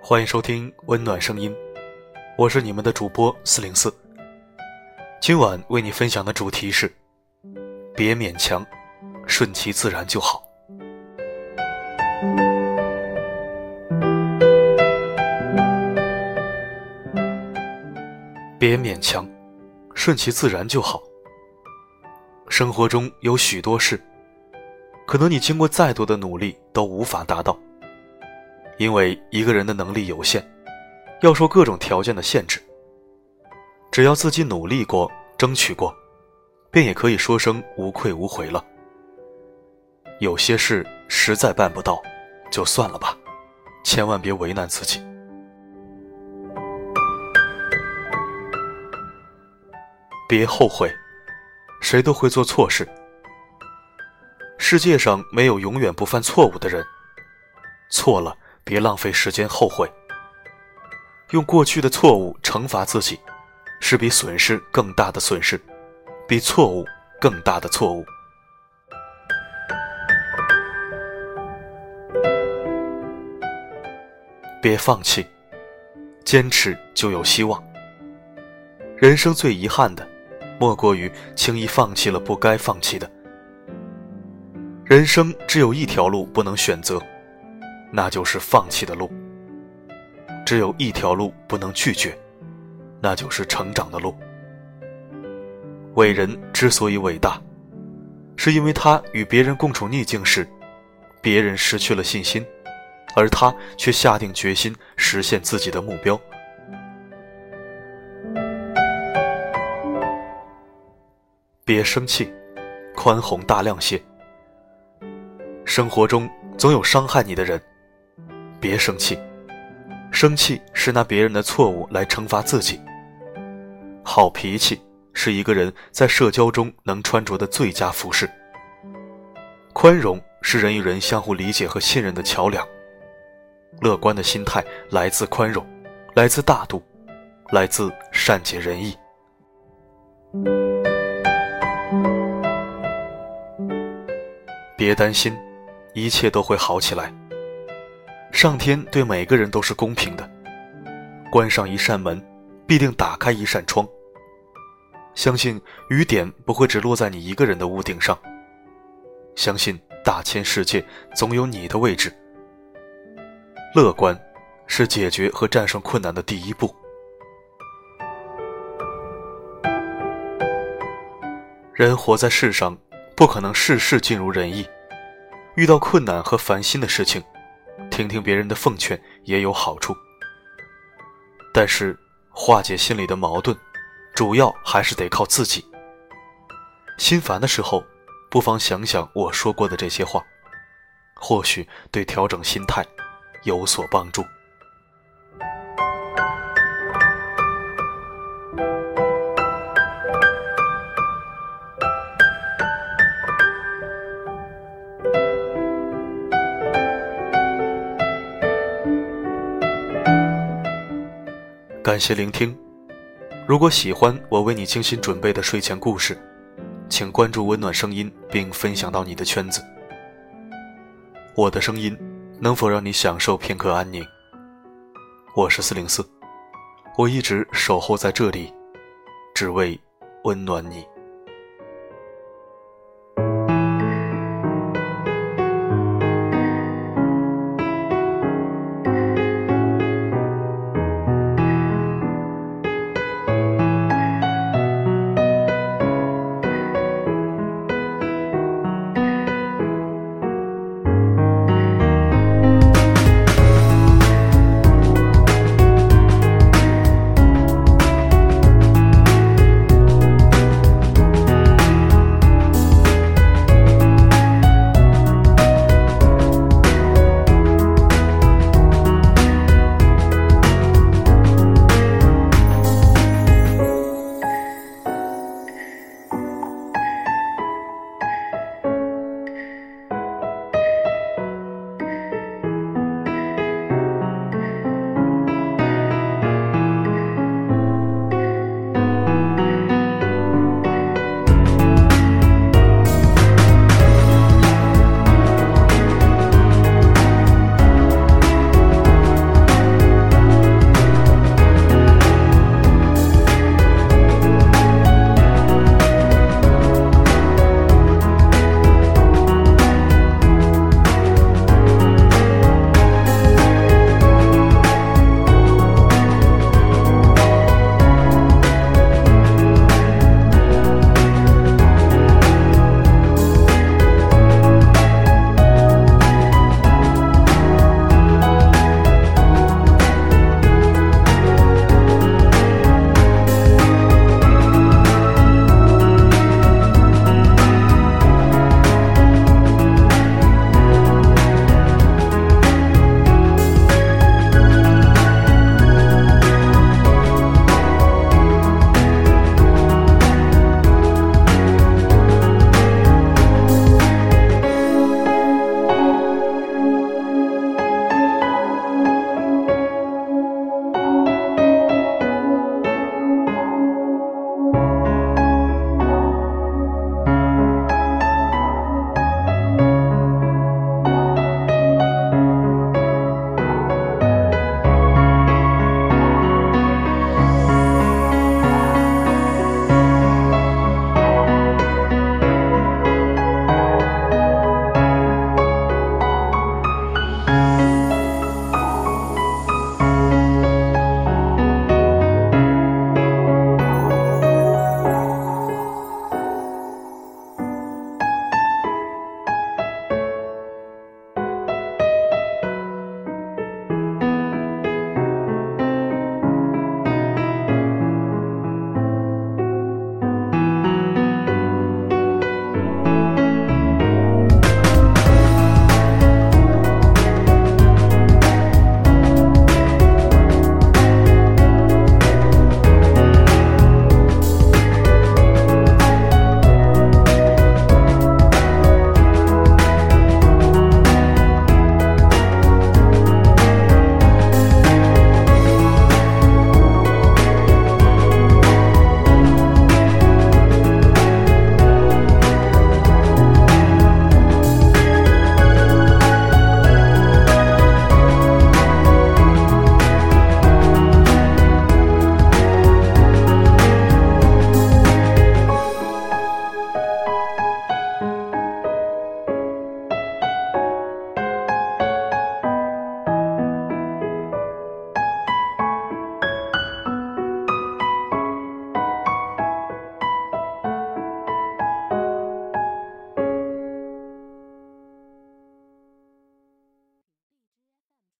欢迎收听温暖声音，我是你们的主播四零四。今晚为你分享的主题是：别勉强，顺其自然就好。别勉强，顺其自然就好。生活中有许多事，可能你经过再多的努力都无法达到，因为一个人的能力有限，要受各种条件的限制。只要自己努力过、争取过，便也可以说声无愧无悔了。有些事实在办不到，就算了吧，千万别为难自己。别后悔，谁都会做错事。世界上没有永远不犯错误的人。错了，别浪费时间后悔。用过去的错误惩罚自己，是比损失更大的损失，比错误更大的错误。别放弃，坚持就有希望。人生最遗憾的。莫过于轻易放弃了不该放弃的。人生只有一条路不能选择，那就是放弃的路；只有一条路不能拒绝，那就是成长的路。伟人之所以伟大，是因为他与别人共处逆境时，别人失去了信心，而他却下定决心实现自己的目标。别生气，宽宏大量些。生活中总有伤害你的人，别生气。生气是拿别人的错误来惩罚自己。好脾气是一个人在社交中能穿着的最佳服饰。宽容是人与人相互理解和信任的桥梁。乐观的心态来自宽容，来自大度，来自善解人意。别担心，一切都会好起来。上天对每个人都是公平的，关上一扇门，必定打开一扇窗。相信雨点不会只落在你一个人的屋顶上。相信大千世界总有你的位置。乐观，是解决和战胜困难的第一步。人活在世上。不可能事事尽如人意，遇到困难和烦心的事情，听听别人的奉劝也有好处。但是化解心里的矛盾，主要还是得靠自己。心烦的时候，不妨想想我说过的这些话，或许对调整心态有所帮助。感谢聆听。如果喜欢我为你精心准备的睡前故事，请关注“温暖声音”并分享到你的圈子。我的声音能否让你享受片刻安宁？我是四零四，我一直守候在这里，只为温暖你。